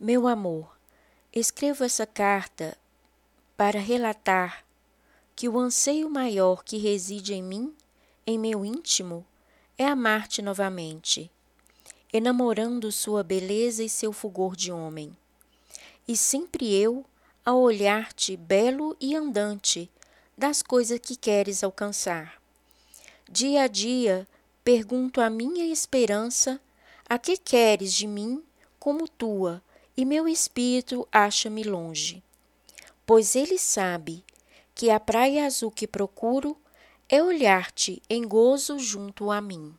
Meu amor, escrevo essa carta para relatar que o anseio maior que reside em mim, em meu íntimo, é amar-te novamente, enamorando sua beleza e seu fulgor de homem. E sempre eu, a olhar-te belo e andante, das coisas que queres alcançar. Dia a dia, pergunto a minha esperança: a que queres de mim como tua? E meu espírito acha-me longe. Pois ele sabe que a praia azul que procuro é olhar-te em gozo junto a mim.